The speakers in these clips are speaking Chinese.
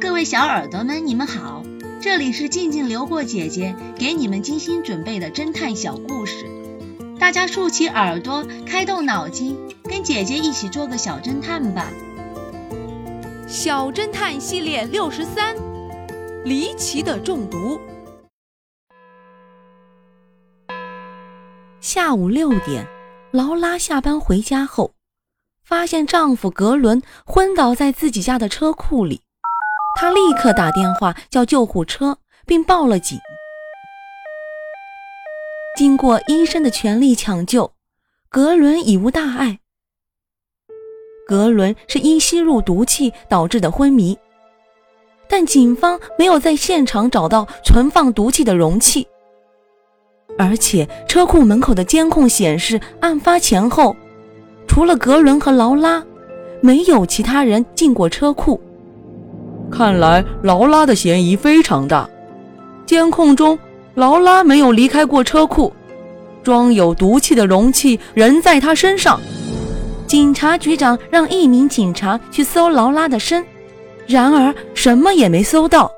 各位小耳朵们，你们好，这里是静静流过姐姐给你们精心准备的侦探小故事，大家竖起耳朵，开动脑筋，跟姐姐一起做个小侦探吧。小侦探系列六十三，离奇的中毒。下午六点，劳拉下班回家后，发现丈夫格伦昏倒在自己家的车库里。他立刻打电话叫救护车，并报了警。经过医生的全力抢救，格伦已无大碍。格伦是因吸入毒气导致的昏迷，但警方没有在现场找到存放毒气的容器，而且车库门口的监控显示，案发前后，除了格伦和劳拉，没有其他人进过车库。看来劳拉的嫌疑非常大。监控中，劳拉没有离开过车库，装有毒气的容器仍在她身上。警察局长让一名警察去搜劳拉的身，然而什么也没搜到。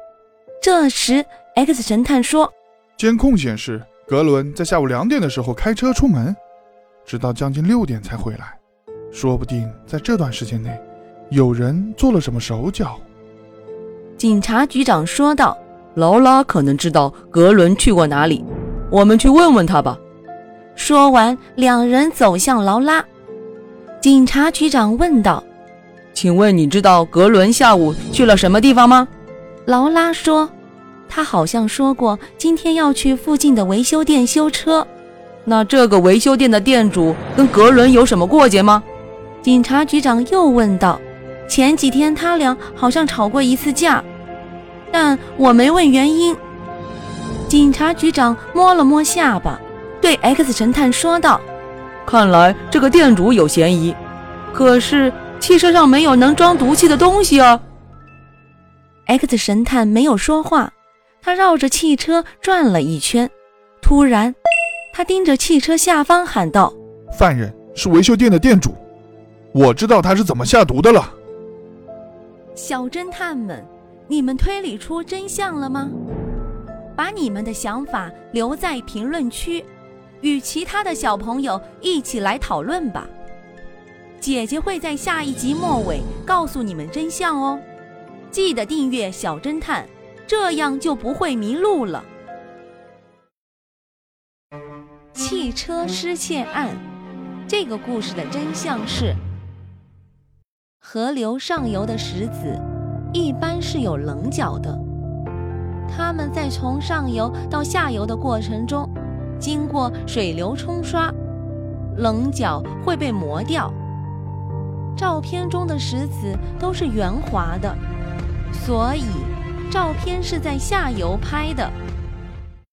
这时，X 神探说：“监控显示，格伦在下午两点的时候开车出门，直到将近六点才回来。说不定在这段时间内，有人做了什么手脚。”警察局长说道：“劳拉可能知道格伦去过哪里，我们去问问他吧。”说完，两人走向劳拉。警察局长问道：“请问你知道格伦下午去了什么地方吗？”劳拉说：“他好像说过今天要去附近的维修店修车。”那这个维修店的店主跟格伦有什么过节吗？警察局长又问道。前几天他俩好像吵过一次架，但我没问原因。警察局长摸了摸下巴，对 X 神探说道：“看来这个店主有嫌疑，可是汽车上没有能装毒气的东西啊。”X 神探没有说话，他绕着汽车转了一圈，突然，他盯着汽车下方喊道：“犯人是维修店的店主，我知道他是怎么下毒的了。”小侦探们，你们推理出真相了吗？把你们的想法留在评论区，与其他的小朋友一起来讨论吧。姐姐会在下一集末尾告诉你们真相哦。记得订阅小侦探，这样就不会迷路了。汽车失窃案，这个故事的真相是。河流上游的石子一般是有棱角的，它们在从上游到下游的过程中，经过水流冲刷，棱角会被磨掉。照片中的石子都是圆滑的，所以照片是在下游拍的。